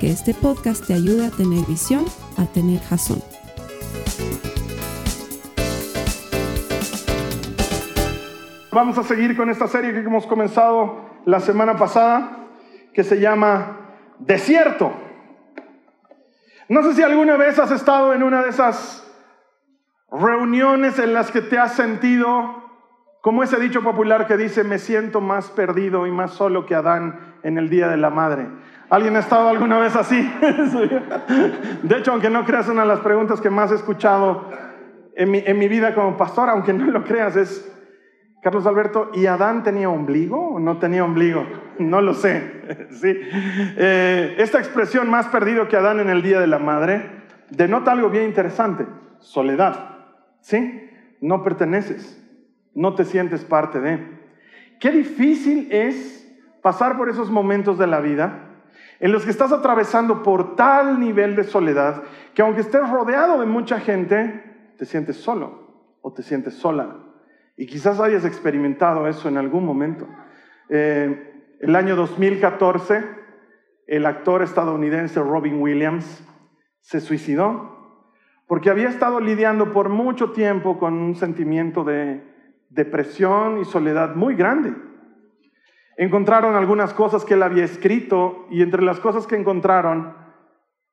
que este podcast te ayude a tener visión, a tener jazón. Vamos a seguir con esta serie que hemos comenzado la semana pasada, que se llama Desierto. No sé si alguna vez has estado en una de esas reuniones en las que te has sentido como ese dicho popular que dice, me siento más perdido y más solo que Adán en el Día de la Madre. ¿Alguien ha estado alguna vez así? De hecho, aunque no creas, una de las preguntas que más he escuchado en mi, en mi vida como pastor, aunque no lo creas, es, Carlos Alberto, ¿y Adán tenía ombligo o no tenía ombligo? No lo sé. ¿sí? Eh, esta expresión más perdido que Adán en el Día de la Madre denota algo bien interesante, soledad. ¿Sí? No perteneces, no te sientes parte de. Qué difícil es pasar por esos momentos de la vida en los que estás atravesando por tal nivel de soledad que aunque estés rodeado de mucha gente, te sientes solo o te sientes sola. Y quizás hayas experimentado eso en algún momento. Eh, el año 2014, el actor estadounidense Robin Williams se suicidó porque había estado lidiando por mucho tiempo con un sentimiento de depresión y soledad muy grande. Encontraron algunas cosas que él había escrito y entre las cosas que encontraron,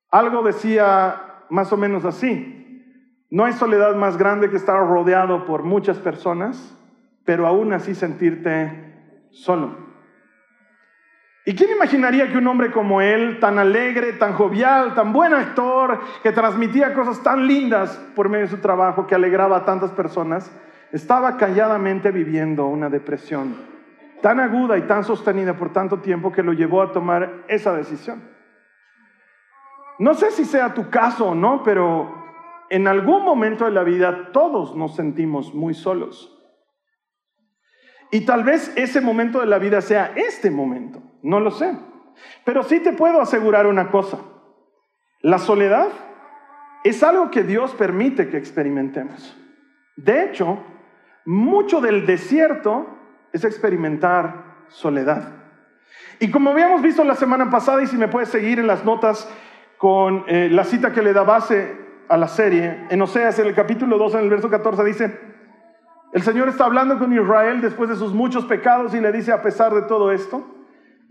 algo decía más o menos así, no hay soledad más grande que estar rodeado por muchas personas, pero aún así sentirte solo. ¿Y quién imaginaría que un hombre como él, tan alegre, tan jovial, tan buen actor, que transmitía cosas tan lindas por medio de su trabajo, que alegraba a tantas personas, estaba calladamente viviendo una depresión tan aguda y tan sostenida por tanto tiempo que lo llevó a tomar esa decisión? No sé si sea tu caso o no, pero en algún momento de la vida todos nos sentimos muy solos. Y tal vez ese momento de la vida sea este momento. No lo sé. Pero sí te puedo asegurar una cosa. La soledad es algo que Dios permite que experimentemos. De hecho, mucho del desierto es experimentar soledad. Y como habíamos visto la semana pasada, y si me puedes seguir en las notas con eh, la cita que le da base a la serie, en Oseas, en el capítulo 2, en el verso 14, dice, el Señor está hablando con Israel después de sus muchos pecados y le dice, a pesar de todo esto,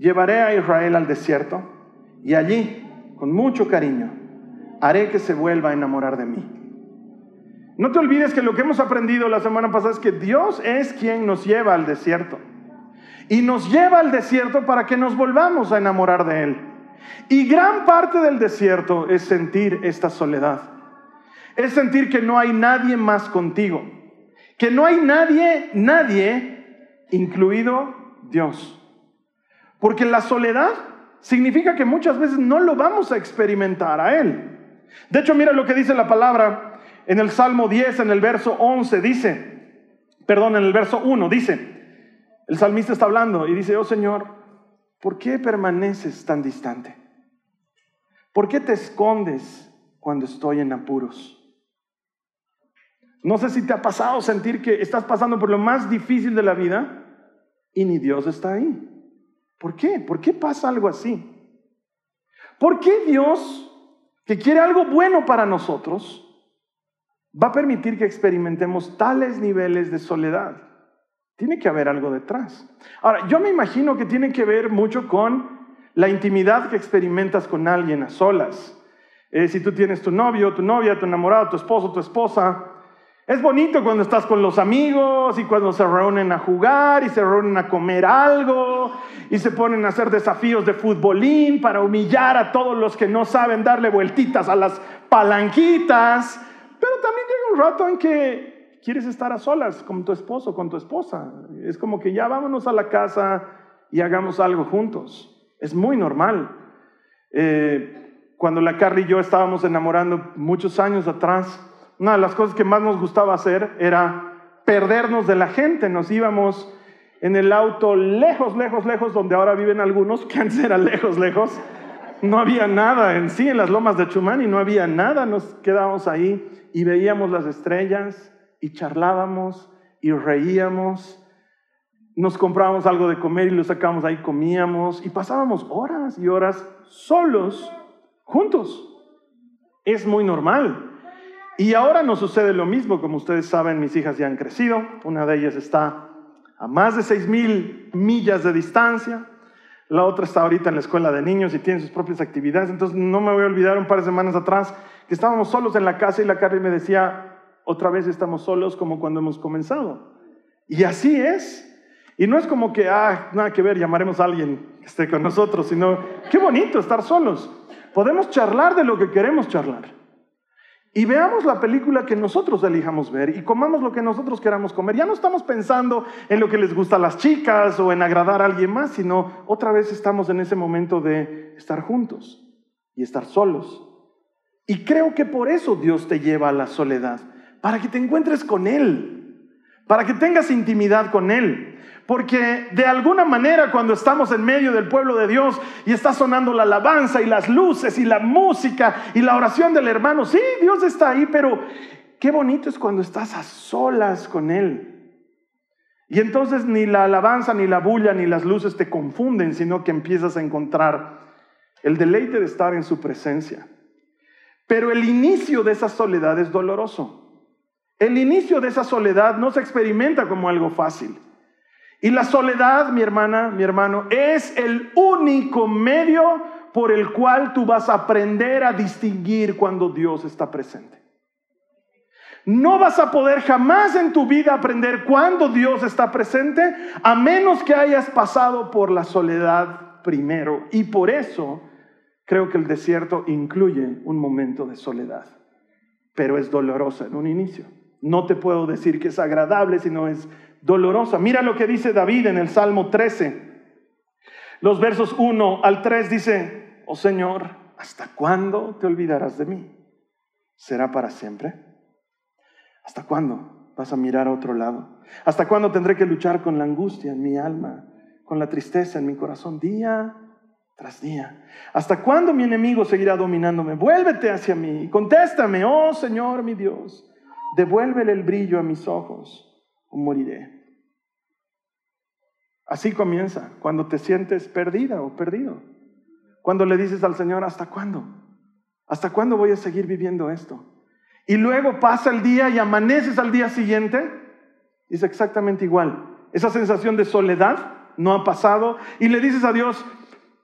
Llevaré a Israel al desierto y allí, con mucho cariño, haré que se vuelva a enamorar de mí. No te olvides que lo que hemos aprendido la semana pasada es que Dios es quien nos lleva al desierto. Y nos lleva al desierto para que nos volvamos a enamorar de Él. Y gran parte del desierto es sentir esta soledad. Es sentir que no hay nadie más contigo. Que no hay nadie, nadie, incluido Dios. Porque la soledad significa que muchas veces no lo vamos a experimentar a Él. De hecho, mira lo que dice la palabra en el Salmo 10, en el verso 11, dice, perdón, en el verso 1, dice, el salmista está hablando y dice, oh Señor, ¿por qué permaneces tan distante? ¿Por qué te escondes cuando estoy en apuros? No sé si te ha pasado sentir que estás pasando por lo más difícil de la vida y ni Dios está ahí. ¿Por qué? ¿Por qué pasa algo así? ¿Por qué Dios, que quiere algo bueno para nosotros, va a permitir que experimentemos tales niveles de soledad? Tiene que haber algo detrás. Ahora, yo me imagino que tiene que ver mucho con la intimidad que experimentas con alguien a solas. Eh, si tú tienes tu novio, tu novia, tu enamorado, tu esposo, tu esposa, es bonito cuando estás con los amigos y cuando se reúnen a jugar y se reúnen a comer algo y se ponen a hacer desafíos de futbolín para humillar a todos los que no saben darle vueltitas a las palanquitas. Un rato en que quieres estar a solas con tu esposo, con tu esposa. Es como que ya vámonos a la casa y hagamos algo juntos. Es muy normal. Eh, cuando la Carly y yo estábamos enamorando muchos años atrás, una de las cosas que más nos gustaba hacer era perdernos de la gente. Nos íbamos en el auto lejos, lejos, lejos, donde ahora viven algunos, que antes era lejos, lejos. No había nada en sí, en las lomas de Chumani no había nada. Nos quedábamos ahí y veíamos las estrellas y charlábamos y reíamos. Nos comprábamos algo de comer y lo sacábamos ahí, comíamos y pasábamos horas y horas solos, juntos. Es muy normal. Y ahora nos sucede lo mismo, como ustedes saben, mis hijas ya han crecido, una de ellas está a más de seis mil millas de distancia, la otra está ahorita en la escuela de niños y tiene sus propias actividades, entonces no me voy a olvidar un par de semanas atrás que estábamos solos en la casa y la Carly me decía, otra vez estamos solos como cuando hemos comenzado. Y así es. Y no es como que, ah, nada que ver, llamaremos a alguien que esté con nosotros, sino, qué bonito estar solos. Podemos charlar de lo que queremos charlar. Y veamos la película que nosotros elijamos ver y comamos lo que nosotros queramos comer. Ya no estamos pensando en lo que les gusta a las chicas o en agradar a alguien más, sino otra vez estamos en ese momento de estar juntos y estar solos. Y creo que por eso Dios te lleva a la soledad, para que te encuentres con Él, para que tengas intimidad con Él. Porque de alguna manera cuando estamos en medio del pueblo de Dios y está sonando la alabanza y las luces y la música y la oración del hermano, sí, Dios está ahí, pero qué bonito es cuando estás a solas con Él. Y entonces ni la alabanza, ni la bulla, ni las luces te confunden, sino que empiezas a encontrar el deleite de estar en su presencia. Pero el inicio de esa soledad es doloroso. El inicio de esa soledad no se experimenta como algo fácil. Y la soledad, mi hermana, mi hermano, es el único medio por el cual tú vas a aprender a distinguir cuando Dios está presente. No vas a poder jamás en tu vida aprender cuando Dios está presente a menos que hayas pasado por la soledad primero. Y por eso creo que el desierto incluye un momento de soledad, pero es dolorosa en un inicio. No te puedo decir que es agradable, sino es dolorosa. Mira lo que dice David en el Salmo 13. Los versos 1 al 3 dice, oh Señor, ¿hasta cuándo te olvidarás de mí? ¿Será para siempre? ¿Hasta cuándo vas a mirar a otro lado? ¿Hasta cuándo tendré que luchar con la angustia en mi alma, con la tristeza en mi corazón, día tras día? ¿Hasta cuándo mi enemigo seguirá dominándome? Vuélvete hacia mí, contéstame, oh Señor mi Dios, devuélvele el brillo a mis ojos o moriré. Así comienza, cuando te sientes perdida o perdido. Cuando le dices al Señor, ¿hasta cuándo? ¿Hasta cuándo voy a seguir viviendo esto? Y luego pasa el día y amaneces al día siguiente, es exactamente igual. Esa sensación de soledad no ha pasado y le dices a Dios,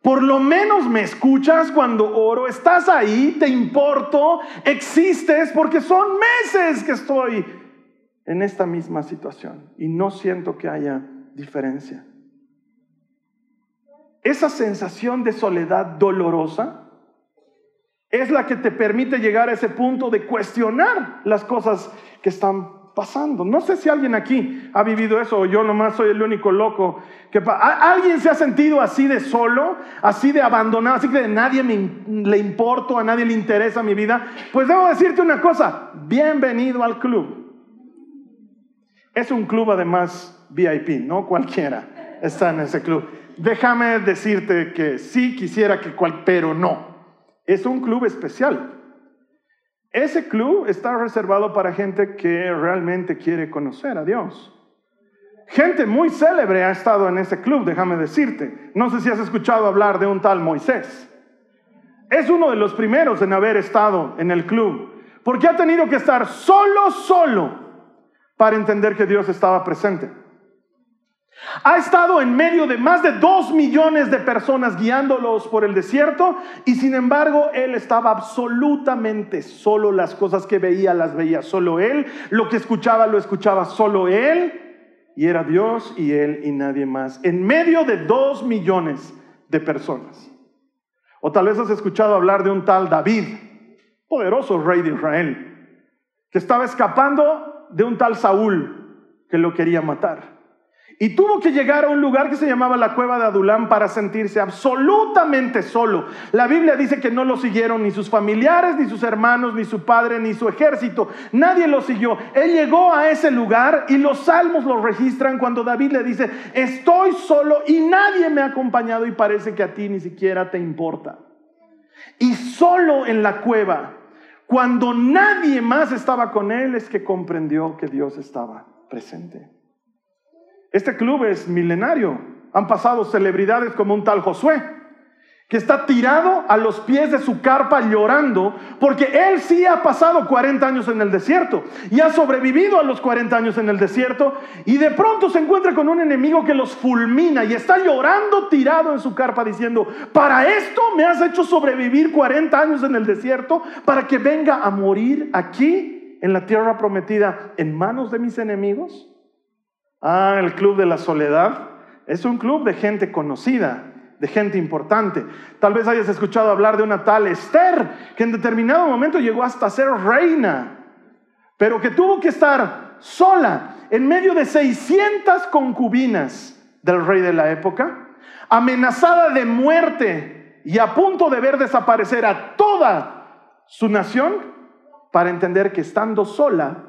por lo menos me escuchas cuando oro, estás ahí, te importo, existes, porque son meses que estoy en esta misma situación y no siento que haya diferencia. Esa sensación de soledad dolorosa es la que te permite llegar a ese punto de cuestionar las cosas que están pasando. No sé si alguien aquí ha vivido eso o yo nomás soy el único loco. Que ¿Alguien se ha sentido así de solo, así de abandonado, así que de nadie le importo, a nadie le interesa mi vida? Pues debo decirte una cosa, bienvenido al club. Es un club además VIP, no cualquiera está en ese club. Déjame decirte que sí quisiera que cual, pero no. Es un club especial. Ese club está reservado para gente que realmente quiere conocer a Dios. Gente muy célebre ha estado en ese club, déjame decirte. No sé si has escuchado hablar de un tal Moisés. Es uno de los primeros en haber estado en el club, porque ha tenido que estar solo, solo para entender que Dios estaba presente. Ha estado en medio de más de dos millones de personas guiándolos por el desierto y sin embargo él estaba absolutamente solo. Las cosas que veía las veía solo él. Lo que escuchaba lo escuchaba solo él. Y era Dios y él y nadie más. En medio de dos millones de personas. O tal vez has escuchado hablar de un tal David, poderoso rey de Israel, que estaba escapando de un tal Saúl que lo quería matar. Y tuvo que llegar a un lugar que se llamaba la cueva de Adulán para sentirse absolutamente solo. La Biblia dice que no lo siguieron ni sus familiares, ni sus hermanos, ni su padre, ni su ejército. Nadie lo siguió. Él llegó a ese lugar y los salmos lo registran cuando David le dice, estoy solo y nadie me ha acompañado y parece que a ti ni siquiera te importa. Y solo en la cueva, cuando nadie más estaba con él, es que comprendió que Dios estaba presente. Este club es milenario. Han pasado celebridades como un tal Josué, que está tirado a los pies de su carpa llorando, porque él sí ha pasado 40 años en el desierto y ha sobrevivido a los 40 años en el desierto, y de pronto se encuentra con un enemigo que los fulmina y está llorando tirado en su carpa diciendo, para esto me has hecho sobrevivir 40 años en el desierto, para que venga a morir aquí en la tierra prometida en manos de mis enemigos. Ah, el Club de la Soledad es un club de gente conocida, de gente importante. Tal vez hayas escuchado hablar de una tal Esther, que en determinado momento llegó hasta ser reina, pero que tuvo que estar sola en medio de 600 concubinas del rey de la época, amenazada de muerte y a punto de ver desaparecer a toda su nación, para entender que estando sola,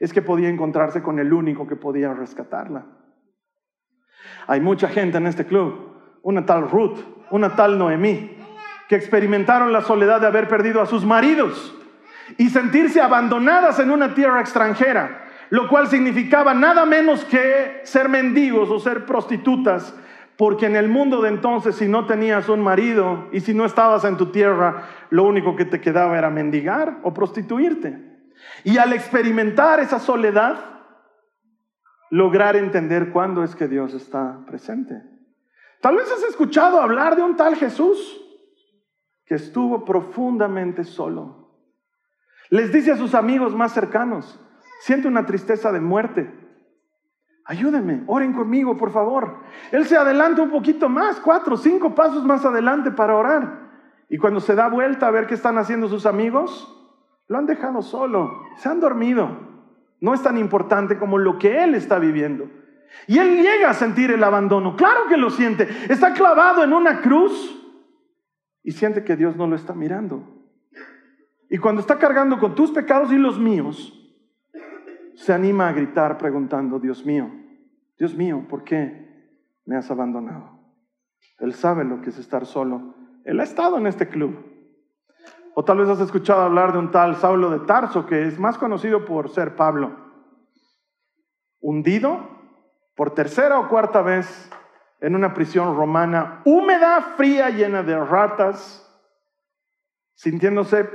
es que podía encontrarse con el único que podía rescatarla. Hay mucha gente en este club, una tal Ruth, una tal Noemí, que experimentaron la soledad de haber perdido a sus maridos y sentirse abandonadas en una tierra extranjera, lo cual significaba nada menos que ser mendigos o ser prostitutas, porque en el mundo de entonces si no tenías un marido y si no estabas en tu tierra, lo único que te quedaba era mendigar o prostituirte. Y al experimentar esa soledad, lograr entender cuándo es que Dios está presente. Tal vez has escuchado hablar de un tal Jesús que estuvo profundamente solo. Les dice a sus amigos más cercanos, siente una tristeza de muerte. Ayúdenme, oren conmigo, por favor. Él se adelanta un poquito más, cuatro, cinco pasos más adelante para orar. Y cuando se da vuelta a ver qué están haciendo sus amigos, lo han dejado solo, se han dormido. No es tan importante como lo que él está viviendo. Y él llega a sentir el abandono. Claro que lo siente. Está clavado en una cruz y siente que Dios no lo está mirando. Y cuando está cargando con tus pecados y los míos, se anima a gritar preguntando, Dios mío, Dios mío, ¿por qué me has abandonado? Él sabe lo que es estar solo. Él ha estado en este club. O tal vez has escuchado hablar de un tal Saulo de Tarso, que es más conocido por ser Pablo. Hundido por tercera o cuarta vez en una prisión romana, húmeda, fría, llena de ratas, sintiéndose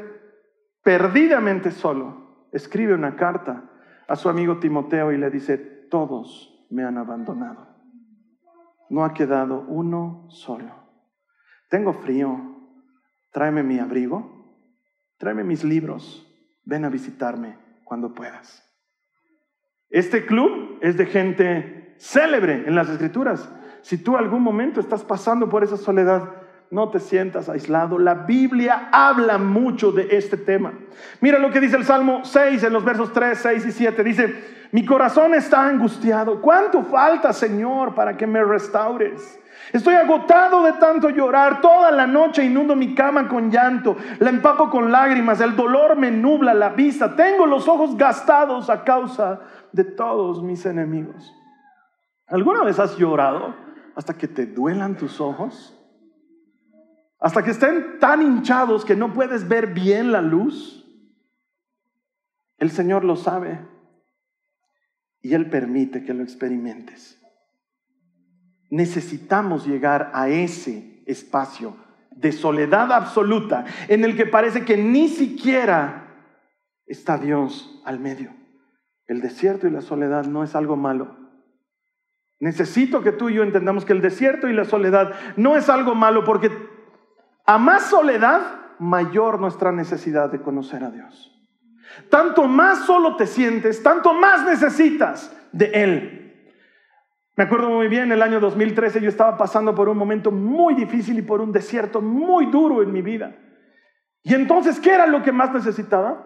perdidamente solo, escribe una carta a su amigo Timoteo y le dice, todos me han abandonado. No ha quedado uno solo. Tengo frío, tráeme mi abrigo tráeme mis libros, ven a visitarme cuando puedas. Este club es de gente célebre en las escrituras. Si tú algún momento estás pasando por esa soledad, no te sientas aislado. La Biblia habla mucho de este tema. Mira lo que dice el Salmo 6 en los versos 3, 6 y 7. Dice, mi corazón está angustiado. ¿Cuánto falta, Señor, para que me restaures? Estoy agotado de tanto llorar. Toda la noche inundo mi cama con llanto. La empapo con lágrimas. El dolor me nubla la vista. Tengo los ojos gastados a causa de todos mis enemigos. ¿Alguna vez has llorado hasta que te duelan tus ojos? Hasta que estén tan hinchados que no puedes ver bien la luz. El Señor lo sabe y Él permite que lo experimentes. Necesitamos llegar a ese espacio de soledad absoluta en el que parece que ni siquiera está Dios al medio. El desierto y la soledad no es algo malo. Necesito que tú y yo entendamos que el desierto y la soledad no es algo malo porque a más soledad, mayor nuestra necesidad de conocer a Dios. Tanto más solo te sientes, tanto más necesitas de Él. Me acuerdo muy bien, el año 2013 yo estaba pasando por un momento muy difícil y por un desierto muy duro en mi vida. Y entonces, ¿qué era lo que más necesitaba?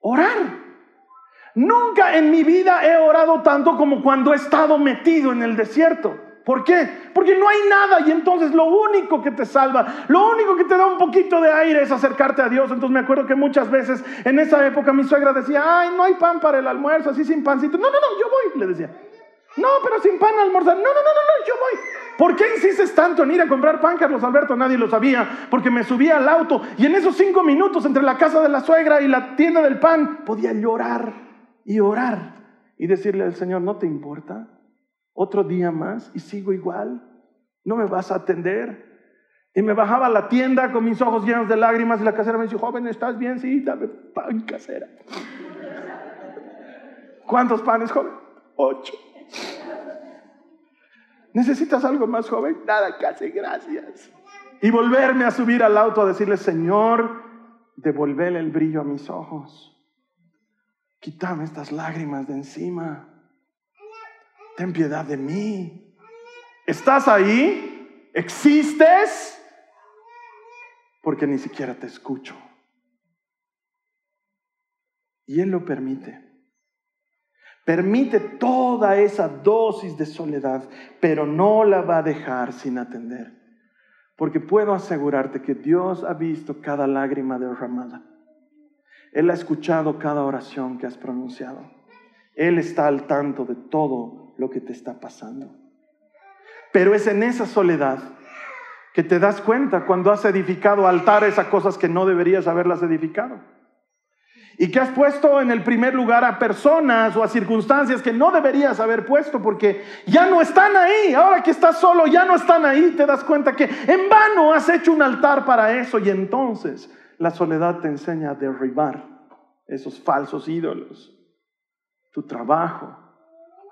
Orar. Nunca en mi vida he orado tanto como cuando he estado metido en el desierto. ¿Por qué? Porque no hay nada y entonces lo único que te salva, lo único que te da un poquito de aire es acercarte a Dios. Entonces me acuerdo que muchas veces en esa época mi suegra decía, ay, no hay pan para el almuerzo, así sin pancito. No, no, no, yo voy, le decía. No, pero sin pan almorzar. No, no, no, no, no, yo voy. ¿Por qué insistes tanto en ir a comprar pan, Carlos Alberto? Nadie lo sabía, porque me subía al auto y en esos cinco minutos entre la casa de la suegra y la tienda del pan podía llorar y orar y decirle al Señor, ¿no te importa? Otro día más y sigo igual. ¿No me vas a atender? Y me bajaba a la tienda con mis ojos llenos de lágrimas y la casera me dice, joven, ¿estás bien? Sí, dame pan casera. ¿Cuántos panes, joven? Ocho. ¿Necesitas algo más, joven? Nada, casi, gracias. Y volverme a subir al auto a decirle, Señor, devolverle el brillo a mis ojos. Quítame estas lágrimas de encima. Ten piedad de mí. ¿Estás ahí? ¿Existes? Porque ni siquiera te escucho. Y Él lo permite. Permite toda esa dosis de soledad, pero no la va a dejar sin atender. Porque puedo asegurarte que Dios ha visto cada lágrima derramada. Él ha escuchado cada oración que has pronunciado. Él está al tanto de todo lo que te está pasando. Pero es en esa soledad que te das cuenta cuando has edificado altares a cosas que no deberías haberlas edificado y que has puesto en el primer lugar a personas o a circunstancias que no deberías haber puesto porque ya no están ahí. Ahora que estás solo, ya no están ahí. Te das cuenta que en vano has hecho un altar para eso y entonces la soledad te enseña a derribar esos falsos ídolos. Tu trabajo,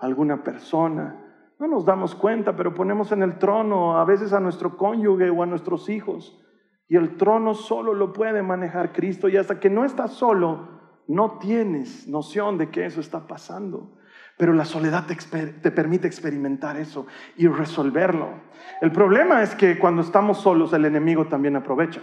alguna persona. No nos damos cuenta, pero ponemos en el trono a veces a nuestro cónyuge o a nuestros hijos. Y el trono solo lo puede manejar Cristo. Y hasta que no estás solo, no tienes noción de que eso está pasando. Pero la soledad te, permite experimentar eso y resolverlo. El problema es que cuando estamos solos el enemigo también aprovecha.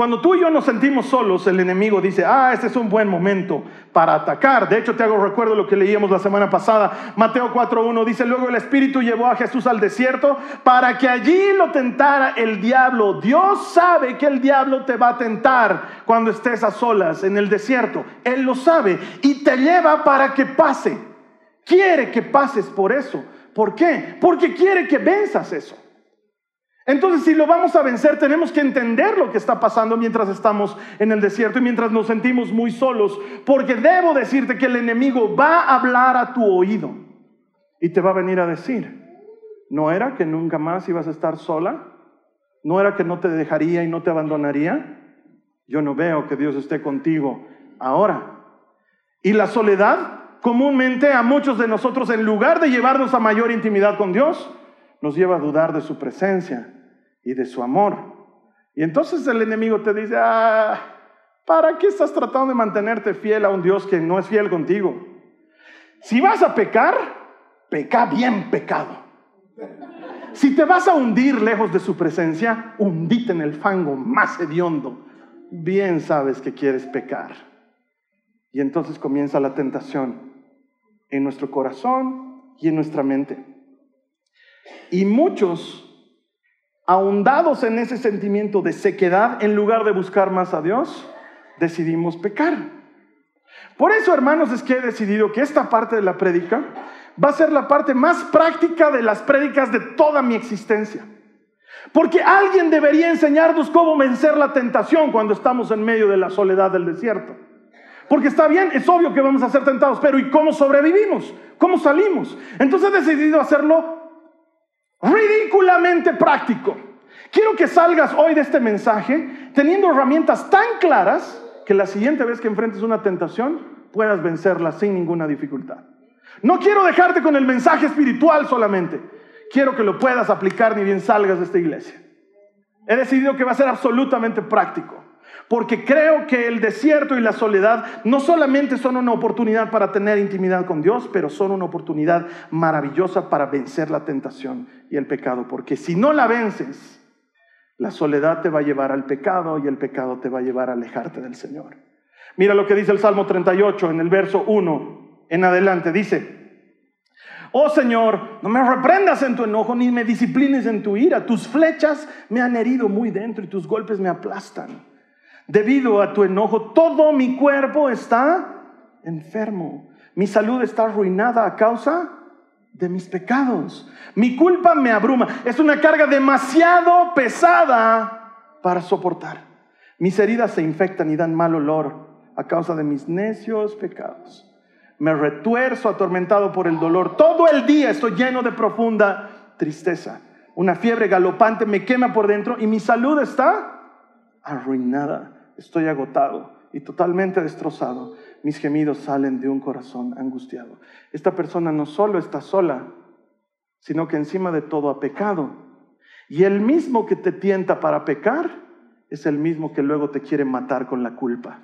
Cuando tú y yo nos sentimos solos, el enemigo dice, ah, este es un buen momento para atacar. De hecho, te hago recuerdo lo que leíamos la semana pasada. Mateo 4.1 dice, luego el Espíritu llevó a Jesús al desierto para que allí lo tentara el diablo. Dios sabe que el diablo te va a tentar cuando estés a solas en el desierto. Él lo sabe y te lleva para que pase. Quiere que pases por eso. ¿Por qué? Porque quiere que venzas eso. Entonces, si lo vamos a vencer, tenemos que entender lo que está pasando mientras estamos en el desierto y mientras nos sentimos muy solos, porque debo decirte que el enemigo va a hablar a tu oído y te va a venir a decir, ¿no era que nunca más ibas a estar sola? ¿No era que no te dejaría y no te abandonaría? Yo no veo que Dios esté contigo ahora. Y la soledad, comúnmente a muchos de nosotros, en lugar de llevarnos a mayor intimidad con Dios, nos lleva a dudar de su presencia y de su amor. Y entonces el enemigo te dice, ah, ¿para qué estás tratando de mantenerte fiel a un Dios que no es fiel contigo? Si vas a pecar, peca bien pecado. Si te vas a hundir lejos de su presencia, hundite en el fango más hediondo. Bien sabes que quieres pecar. Y entonces comienza la tentación en nuestro corazón y en nuestra mente. Y muchos ahondados en ese sentimiento de sequedad, en lugar de buscar más a Dios, decidimos pecar. Por eso, hermanos, es que he decidido que esta parte de la prédica va a ser la parte más práctica de las prédicas de toda mi existencia. Porque alguien debería enseñarnos cómo vencer la tentación cuando estamos en medio de la soledad del desierto. Porque está bien, es obvio que vamos a ser tentados, pero ¿y cómo sobrevivimos? ¿Cómo salimos? Entonces he decidido hacerlo ridículamente práctico. Quiero que salgas hoy de este mensaje teniendo herramientas tan claras que la siguiente vez que enfrentes una tentación puedas vencerla sin ninguna dificultad. No quiero dejarte con el mensaje espiritual solamente. Quiero que lo puedas aplicar ni bien salgas de esta iglesia. He decidido que va a ser absolutamente práctico. Porque creo que el desierto y la soledad no solamente son una oportunidad para tener intimidad con Dios, pero son una oportunidad maravillosa para vencer la tentación y el pecado. Porque si no la vences, la soledad te va a llevar al pecado y el pecado te va a llevar a alejarte del Señor. Mira lo que dice el Salmo 38 en el verso 1 en adelante. Dice, oh Señor, no me reprendas en tu enojo ni me disciplines en tu ira. Tus flechas me han herido muy dentro y tus golpes me aplastan. Debido a tu enojo, todo mi cuerpo está enfermo. Mi salud está arruinada a causa de mis pecados. Mi culpa me abruma. Es una carga demasiado pesada para soportar. Mis heridas se infectan y dan mal olor a causa de mis necios pecados. Me retuerzo atormentado por el dolor. Todo el día estoy lleno de profunda tristeza. Una fiebre galopante me quema por dentro y mi salud está arruinada. Estoy agotado y totalmente destrozado mis gemidos salen de un corazón angustiado. Esta persona no solo está sola, sino que encima de todo ha pecado. Y el mismo que te tienta para pecar es el mismo que luego te quiere matar con la culpa.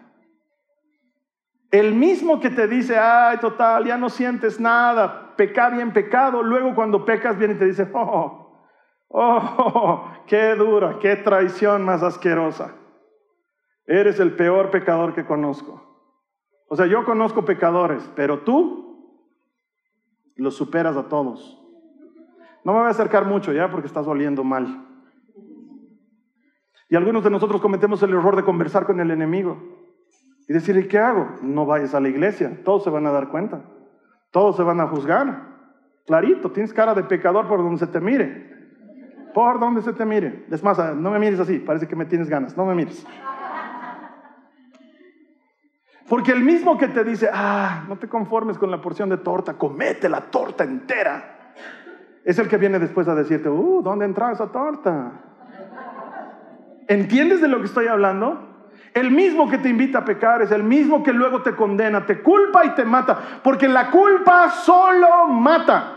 El mismo que te dice, ay, total, ya no sientes nada, peca bien pecado, luego cuando pecas viene y te dice, oh, oh, qué dura, qué traición más asquerosa. Eres el peor pecador que conozco. O sea, yo conozco pecadores, pero tú los superas a todos. No me voy a acercar mucho ya porque estás oliendo mal. Y algunos de nosotros cometemos el error de conversar con el enemigo y decirle, ¿qué hago? No vayas a la iglesia, todos se van a dar cuenta, todos se van a juzgar. Clarito, tienes cara de pecador por donde se te mire. Por donde se te mire. Es más, no me mires así, parece que me tienes ganas, no me mires. Porque el mismo que te dice, ah, no te conformes con la porción de torta, comete la torta entera, es el que viene después a decirte, uh, ¿dónde entra esa torta? ¿Entiendes de lo que estoy hablando? El mismo que te invita a pecar es el mismo que luego te condena, te culpa y te mata, porque la culpa solo mata.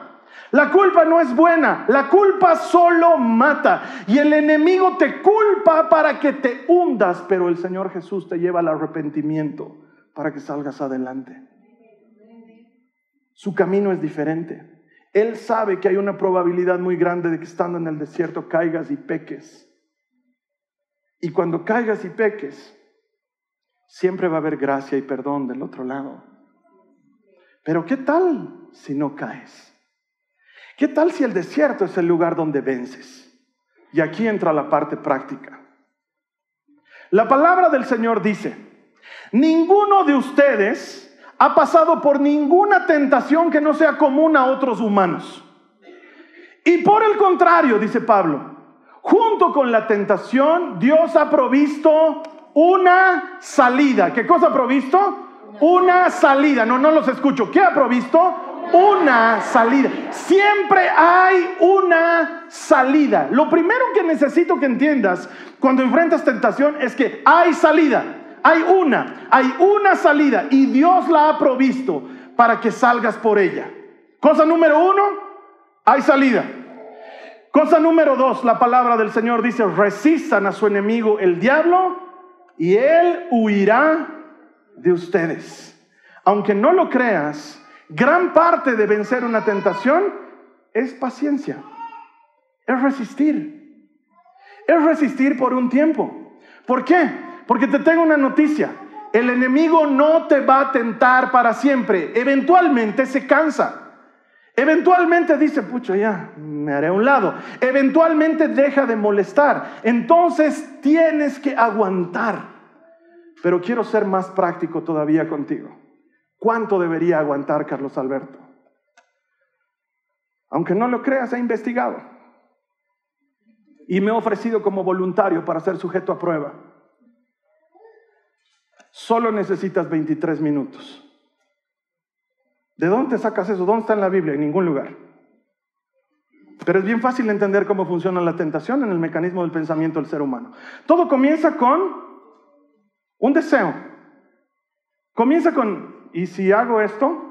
La culpa no es buena, la culpa solo mata. Y el enemigo te culpa para que te hundas, pero el Señor Jesús te lleva al arrepentimiento para que salgas adelante. Su camino es diferente. Él sabe que hay una probabilidad muy grande de que estando en el desierto caigas y peques. Y cuando caigas y peques, siempre va a haber gracia y perdón del otro lado. Pero ¿qué tal si no caes? ¿Qué tal si el desierto es el lugar donde vences? Y aquí entra la parte práctica. La palabra del Señor dice, Ninguno de ustedes ha pasado por ninguna tentación que no sea común a otros humanos. Y por el contrario, dice Pablo, junto con la tentación, Dios ha provisto una salida. ¿Qué cosa ha provisto? Una salida. No, no los escucho. ¿Qué ha provisto? Una salida. Siempre hay una salida. Lo primero que necesito que entiendas cuando enfrentas tentación es que hay salida. Hay una, hay una salida y Dios la ha provisto para que salgas por ella. Cosa número uno, hay salida. Cosa número dos, la palabra del Señor dice, resistan a su enemigo el diablo y él huirá de ustedes. Aunque no lo creas, gran parte de vencer una tentación es paciencia, es resistir. Es resistir por un tiempo. ¿Por qué? Porque te tengo una noticia. El enemigo no te va a tentar para siempre. Eventualmente se cansa. Eventualmente dice, pucho, ya, me haré a un lado. Eventualmente deja de molestar. Entonces tienes que aguantar. Pero quiero ser más práctico todavía contigo. ¿Cuánto debería aguantar Carlos Alberto? Aunque no lo creas, he investigado. Y me he ofrecido como voluntario para ser sujeto a prueba. Solo necesitas 23 minutos. ¿De dónde sacas eso? ¿Dónde está en la Biblia? En ningún lugar. Pero es bien fácil entender cómo funciona la tentación en el mecanismo del pensamiento del ser humano. Todo comienza con un deseo. Comienza con, ¿y si hago esto?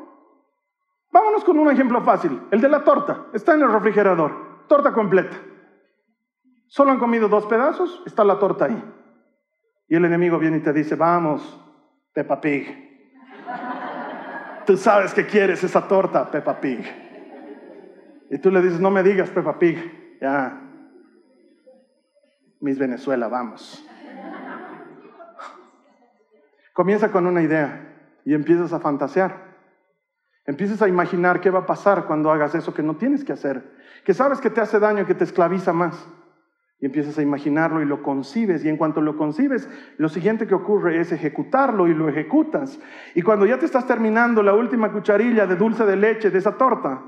Vámonos con un ejemplo fácil, el de la torta. Está en el refrigerador, torta completa. Solo han comido dos pedazos, está la torta ahí. Y el enemigo viene y te dice, vamos, Peppa Pig. Tú sabes que quieres esa torta, Peppa Pig. Y tú le dices, no me digas, Peppa Pig. Ya. Miss Venezuela, vamos. Comienza con una idea y empiezas a fantasear. Empiezas a imaginar qué va a pasar cuando hagas eso que no tienes que hacer, que sabes que te hace daño, que te esclaviza más. Y empiezas a imaginarlo y lo concibes. Y en cuanto lo concibes, lo siguiente que ocurre es ejecutarlo y lo ejecutas. Y cuando ya te estás terminando la última cucharilla de dulce de leche de esa torta,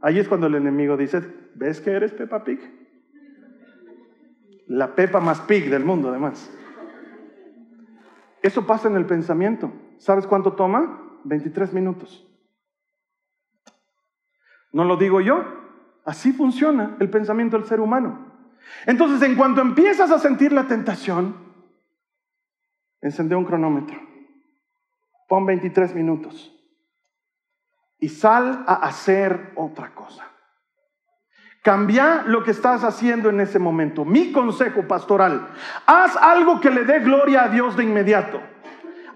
ahí es cuando el enemigo dice, ¿ves que eres Peppa Pig? La Pepa más Pig del mundo, además. Eso pasa en el pensamiento. ¿Sabes cuánto toma? 23 minutos. No lo digo yo. Así funciona el pensamiento del ser humano. Entonces, en cuanto empiezas a sentir la tentación, encende un cronómetro, pon 23 minutos y sal a hacer otra cosa. Cambia lo que estás haciendo en ese momento. Mi consejo pastoral, haz algo que le dé gloria a Dios de inmediato.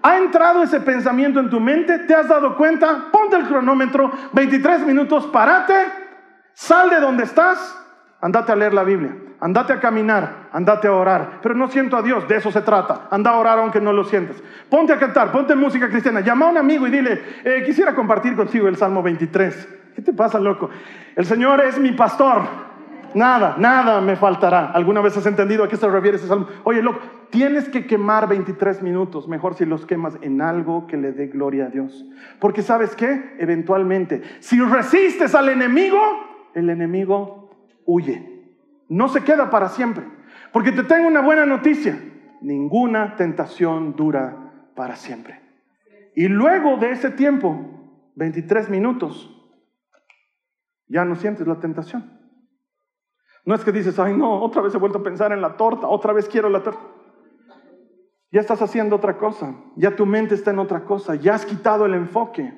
¿Ha entrado ese pensamiento en tu mente? ¿Te has dado cuenta? Ponte el cronómetro, 23 minutos, parate, sal de donde estás, andate a leer la Biblia. Andate a caminar, andate a orar. Pero no siento a Dios, de eso se trata. Anda a orar aunque no lo sientes. Ponte a cantar, ponte música cristiana. Llama a un amigo y dile, eh, quisiera compartir contigo el Salmo 23. ¿Qué te pasa, loco? El Señor es mi pastor. Nada, nada me faltará. ¿Alguna vez has entendido a qué se refiere ese salmo? Oye, loco, tienes que quemar 23 minutos. Mejor si los quemas en algo que le dé gloria a Dios. Porque sabes qué? Eventualmente, si resistes al enemigo, el enemigo huye no se queda para siempre. Porque te tengo una buena noticia. Ninguna tentación dura para siempre. Y luego de ese tiempo, 23 minutos, ya no sientes la tentación. No es que dices, ay no, otra vez he vuelto a pensar en la torta, otra vez quiero la torta. Ya estás haciendo otra cosa, ya tu mente está en otra cosa, ya has quitado el enfoque.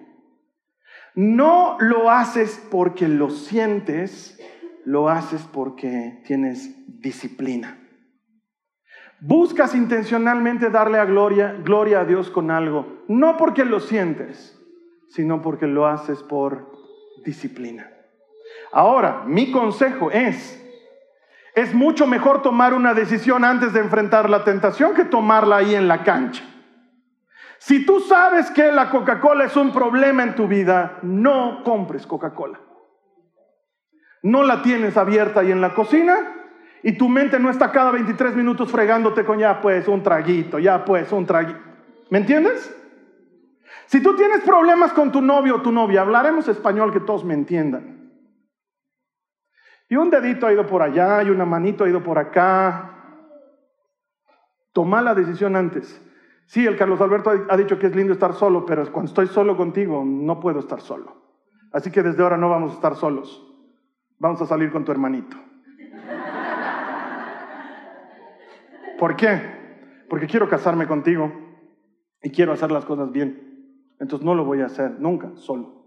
No lo haces porque lo sientes, lo haces porque tienes disciplina. Buscas intencionalmente darle a gloria, gloria a Dios con algo, no porque lo sientes, sino porque lo haces por disciplina. Ahora, mi consejo es, es mucho mejor tomar una decisión antes de enfrentar la tentación que tomarla ahí en la cancha. Si tú sabes que la Coca-Cola es un problema en tu vida, no compres Coca-Cola no la tienes abierta ahí en la cocina y tu mente no está cada 23 minutos fregándote con ya pues un traguito, ya pues un traguito. ¿Me entiendes? Si tú tienes problemas con tu novio o tu novia, hablaremos español que todos me entiendan. Y un dedito ha ido por allá y una manito ha ido por acá. Toma la decisión antes. Sí, el Carlos Alberto ha dicho que es lindo estar solo, pero cuando estoy solo contigo no puedo estar solo. Así que desde ahora no vamos a estar solos vamos a salir con tu hermanito. ¿Por qué? Porque quiero casarme contigo y quiero hacer las cosas bien. Entonces no lo voy a hacer nunca solo.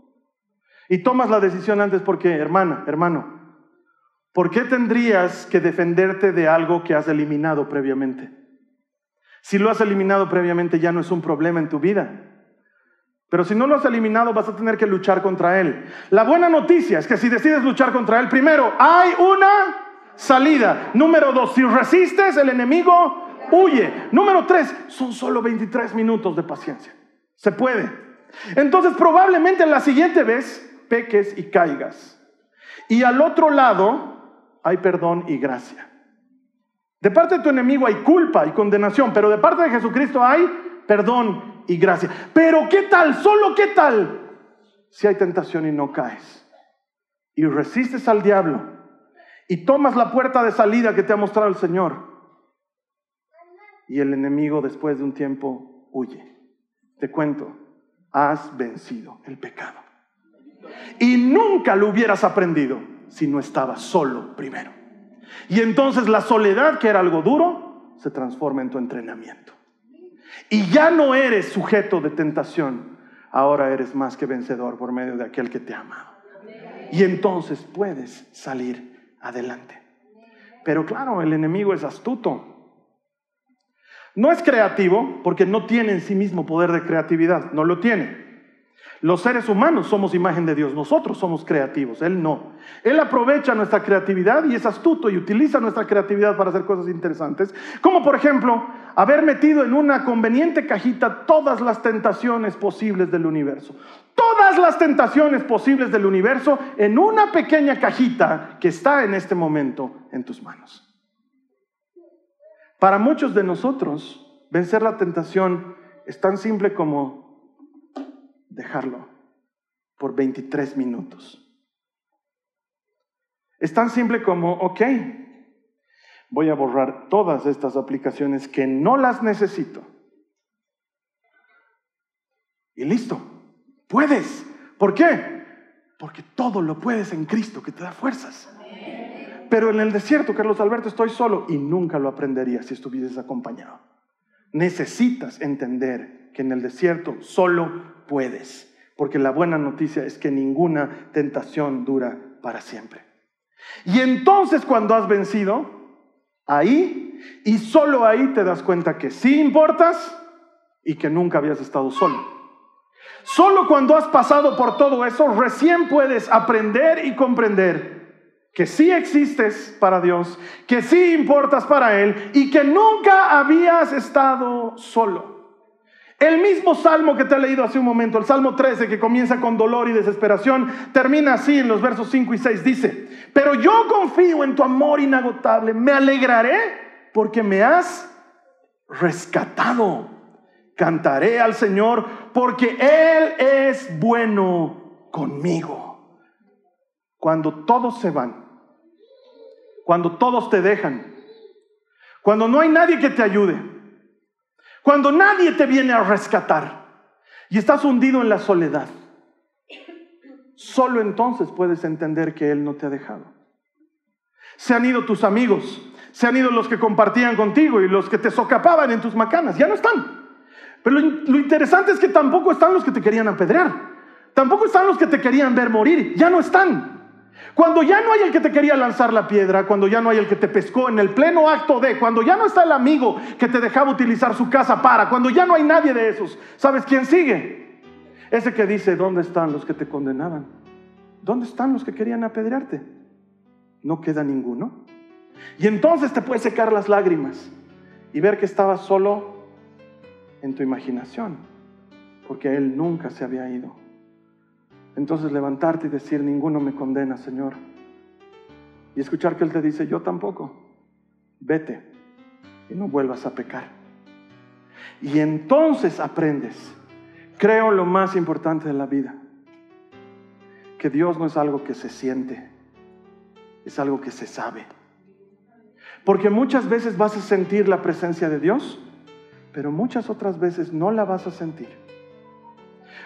Y tomas la decisión antes porque, hermana, hermano, ¿por qué tendrías que defenderte de algo que has eliminado previamente? Si lo has eliminado previamente ya no es un problema en tu vida. Pero si no lo has eliminado, vas a tener que luchar contra él. La buena noticia es que si decides luchar contra él, primero, hay una salida. Número dos, si resistes, el enemigo huye. Número tres, son solo 23 minutos de paciencia. Se puede. Entonces, probablemente la siguiente vez peques y caigas. Y al otro lado hay perdón y gracia. De parte de tu enemigo hay culpa y condenación, pero de parte de Jesucristo hay perdón y gracia. Pero ¿qué tal? Solo qué tal si hay tentación y no caes? Y resistes al diablo y tomas la puerta de salida que te ha mostrado el Señor. Y el enemigo después de un tiempo huye. Te cuento, has vencido el pecado. Y nunca lo hubieras aprendido si no estabas solo primero. Y entonces la soledad, que era algo duro, se transforma en tu entrenamiento. Y ya no eres sujeto de tentación, ahora eres más que vencedor por medio de aquel que te ama. Y entonces puedes salir adelante. Pero claro, el enemigo es astuto. No es creativo porque no tiene en sí mismo poder de creatividad, no lo tiene. Los seres humanos somos imagen de Dios, nosotros somos creativos, Él no. Él aprovecha nuestra creatividad y es astuto y utiliza nuestra creatividad para hacer cosas interesantes, como por ejemplo haber metido en una conveniente cajita todas las tentaciones posibles del universo. Todas las tentaciones posibles del universo en una pequeña cajita que está en este momento en tus manos. Para muchos de nosotros, vencer la tentación es tan simple como dejarlo por 23 minutos. Es tan simple como, ok, voy a borrar todas estas aplicaciones que no las necesito. Y listo, puedes. ¿Por qué? Porque todo lo puedes en Cristo que te da fuerzas. Pero en el desierto, Carlos Alberto, estoy solo y nunca lo aprendería si estuvieses acompañado. Necesitas entender que en el desierto solo puedes, porque la buena noticia es que ninguna tentación dura para siempre. Y entonces cuando has vencido, ahí y solo ahí te das cuenta que sí importas y que nunca habías estado solo. Solo cuando has pasado por todo eso, recién puedes aprender y comprender que sí existes para Dios, que sí importas para Él y que nunca habías estado solo. El mismo salmo que te he leído hace un momento, el Salmo 13, que comienza con dolor y desesperación, termina así en los versos 5 y 6. Dice, pero yo confío en tu amor inagotable, me alegraré porque me has rescatado. Cantaré al Señor porque Él es bueno conmigo. Cuando todos se van, cuando todos te dejan, cuando no hay nadie que te ayude, cuando nadie te viene a rescatar y estás hundido en la soledad, solo entonces puedes entender que Él no te ha dejado. Se han ido tus amigos, se han ido los que compartían contigo y los que te socapaban en tus macanas, ya no están. Pero lo, interesante es que tampoco están los que te querían apedrear, tampoco están los que te querían ver morir, ya no están. Cuando ya no hay el que te quería lanzar la piedra, cuando ya no hay el que te pescó en el pleno acto de, cuando ya no está el amigo que te dejaba utilizar su casa para, cuando ya no hay nadie de esos, ¿sabes quién sigue? Ese que dice, ¿dónde están los que te condenaban? ¿Dónde están los que querían apedrearte? No queda ninguno. Y entonces te puedes secar las lágrimas y ver que estabas solo en tu imaginación, porque Él nunca se había ido. Entonces levantarte y decir, ninguno me condena, Señor. Y escuchar que Él te dice, yo tampoco. Vete y no vuelvas a pecar. Y entonces aprendes. Creo lo más importante de la vida. Que Dios no es algo que se siente, es algo que se sabe. Porque muchas veces vas a sentir la presencia de Dios, pero muchas otras veces no la vas a sentir.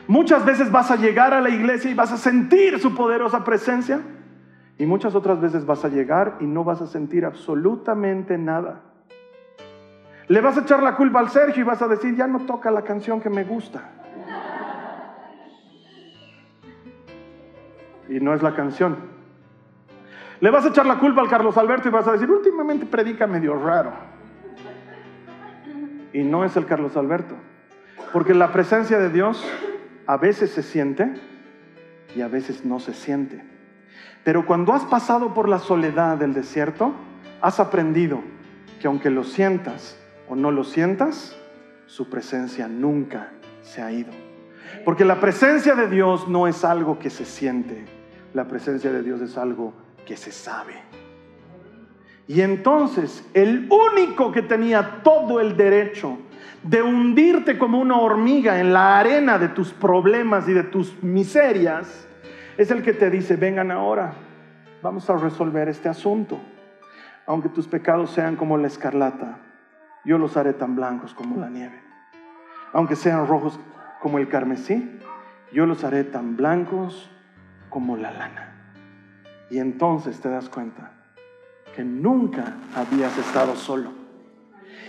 Muchas veces vas a llegar a la iglesia y vas a sentir su poderosa presencia. Y muchas otras veces vas a llegar y no vas a sentir absolutamente nada. Le vas a echar la culpa al Sergio y vas a decir, ya no toca la canción que me gusta. Y no es la canción. Le vas a echar la culpa al Carlos Alberto y vas a decir, últimamente predica medio raro. Y no es el Carlos Alberto. Porque la presencia de Dios a veces se siente y a veces no se siente. Pero cuando has pasado por la soledad del desierto, has aprendido que aunque lo sientas o no lo sientas, su presencia nunca se ha ido. Porque la presencia de Dios no es algo que se siente, la presencia de Dios es algo que se sabe. Y entonces el único que tenía todo el derecho de hundirte como una hormiga en la arena de tus problemas y de tus miserias, es el que te dice, vengan ahora, vamos a resolver este asunto. Aunque tus pecados sean como la escarlata, yo los haré tan blancos como la nieve. Aunque sean rojos como el carmesí, yo los haré tan blancos como la lana. Y entonces te das cuenta que nunca habías estado solo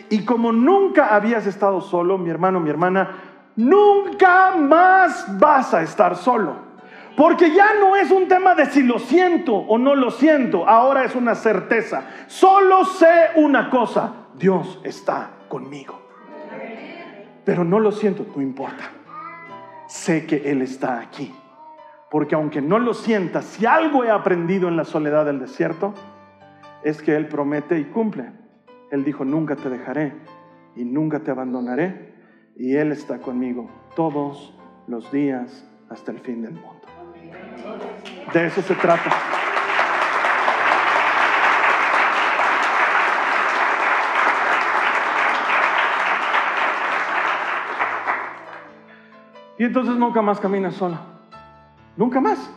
y como nunca habías estado solo, mi hermano, mi hermana, nunca más vas a estar solo. Porque ya no es un tema de si lo siento o no lo siento, ahora es una certeza. Solo sé una cosa, Dios está conmigo. Pero no lo siento, no importa. sé que Él está aquí. Porque aunque no lo sienta, si algo he aprendido en la soledad del desierto, es que Él promete y cumple. Él dijo, nunca te dejaré y nunca te abandonaré. Y Él está conmigo todos los días hasta el fin del mundo. De eso se trata. Y entonces nunca más caminas sola. Nunca más.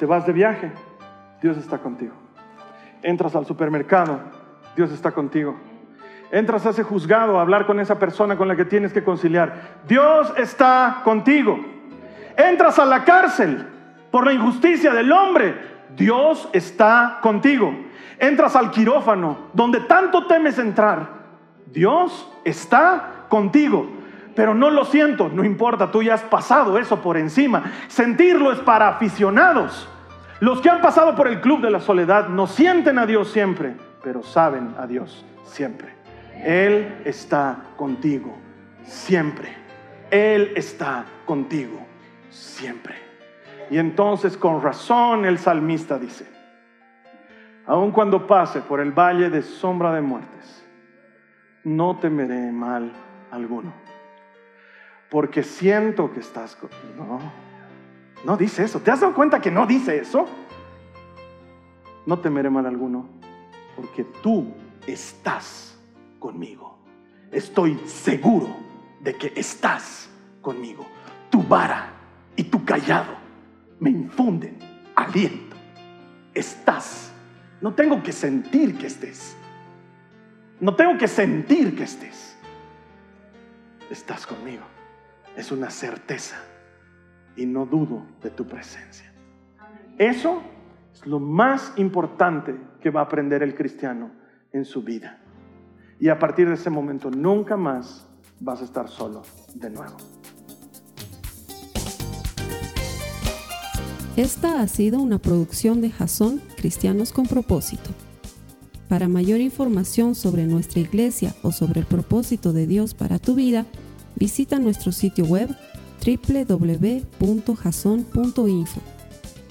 Te vas de viaje, Dios está contigo. Entras al supermercado, Dios está contigo. Entras a ese juzgado a hablar con esa persona con la que tienes que conciliar. Dios está contigo. Entras a la cárcel por la injusticia del hombre. Dios está contigo. Entras al quirófano donde tanto temes entrar. Dios está contigo pero no lo siento, no importa, tú ya has pasado eso por encima. Sentirlo es para aficionados. Los que han pasado por el club de la soledad no sienten a Dios siempre, pero saben a Dios siempre. Él está contigo siempre. Él está contigo siempre. Y entonces con razón el salmista dice, aun cuando pase por el valle de sombra de muertes, no temeré mal alguno porque siento que estás con... No, no dice eso. ¿Te has dado cuenta que no dice eso? No temeré mal alguno, porque tú estás conmigo. Estoy seguro de que estás conmigo. Tu vara y tu callado me infunden aliento. Estás. No tengo que sentir que estés. No tengo que sentir que estés. Estás conmigo es una certeza y no dudo de tu presencia. Eso es lo más importante que va a aprender el cristiano en su vida. Y a partir de ese momento nunca más vas a estar solo de nuevo. Esta ha sido una producción de Jason Cristianos con propósito. Para mayor información sobre nuestra iglesia o sobre el propósito de Dios para tu vida, Visita nuestro sitio web www.jason.info.